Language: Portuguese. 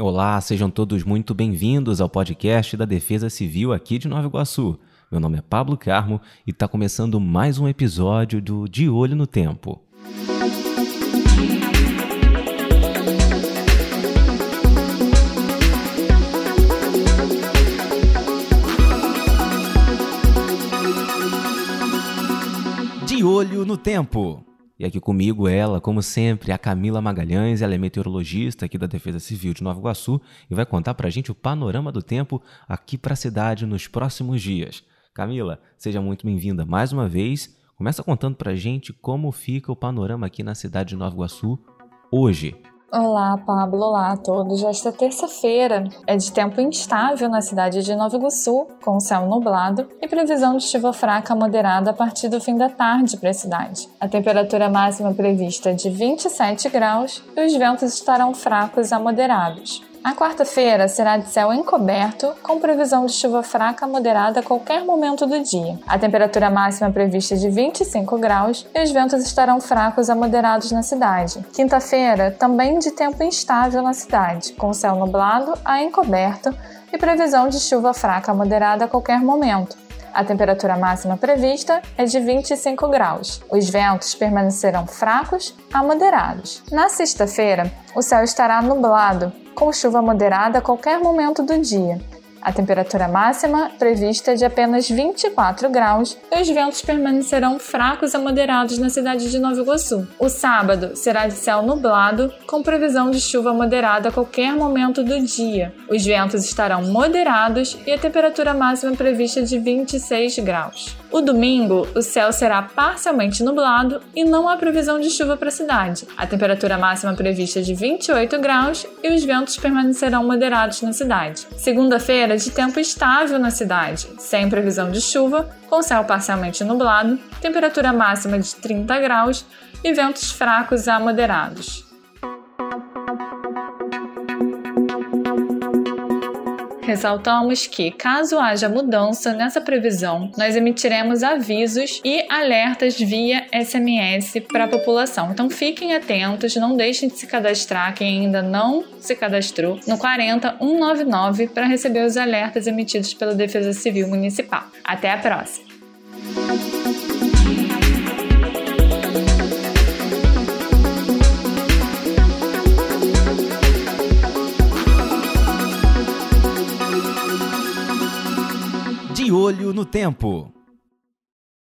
Olá, sejam todos muito bem-vindos ao podcast da Defesa Civil aqui de Nova Iguaçu. Meu nome é Pablo Carmo e está começando mais um episódio do De Olho no Tempo. De Olho no Tempo. E aqui comigo ela, como sempre, a Camila Magalhães, ela é meteorologista aqui da Defesa Civil de Nova Iguaçu e vai contar pra gente o panorama do tempo aqui para a cidade nos próximos dias. Camila, seja muito bem-vinda mais uma vez. Começa contando pra gente como fica o panorama aqui na cidade de Nova Iguaçu hoje. Olá, Pablo. Olá a todos. Esta terça-feira é de tempo instável na cidade de Nova Iguaçu, com céu nublado e previsão de chuva fraca moderada a partir do fim da tarde para a cidade. A temperatura máxima prevista é de 27 graus e os ventos estarão fracos a moderados. A quarta-feira será de céu encoberto, com previsão de chuva fraca moderada a qualquer momento do dia. A temperatura máxima prevista é de 25 graus e os ventos estarão fracos a moderados na cidade. Quinta-feira, também de tempo instável na cidade, com céu nublado a encoberto e previsão de chuva fraca moderada a qualquer momento. A temperatura máxima prevista é de 25 graus. Os ventos permanecerão fracos a moderados. Na sexta-feira, o céu estará nublado com chuva moderada a qualquer momento do dia. A temperatura máxima prevista é de apenas 24 graus e os ventos permanecerão fracos a moderados na cidade de Nova Iguaçu. O sábado será de céu nublado, com previsão de chuva moderada a qualquer momento do dia. Os ventos estarão moderados e a temperatura máxima prevista é de 26 graus. O domingo, o céu será parcialmente nublado e não há previsão de chuva para a cidade. A temperatura máxima prevista é de 28 graus e os ventos permanecerão moderados na cidade. Segunda-feira, de tempo estável na cidade, sem previsão de chuva, com céu parcialmente nublado, temperatura máxima de 30 graus e ventos fracos a moderados. Ressaltamos que, caso haja mudança nessa previsão, nós emitiremos avisos e alertas via SMS para a população. Então fiquem atentos, não deixem de se cadastrar quem ainda não se cadastrou no 40199 para receber os alertas emitidos pela Defesa Civil Municipal. Até a próxima! Olho no Tempo.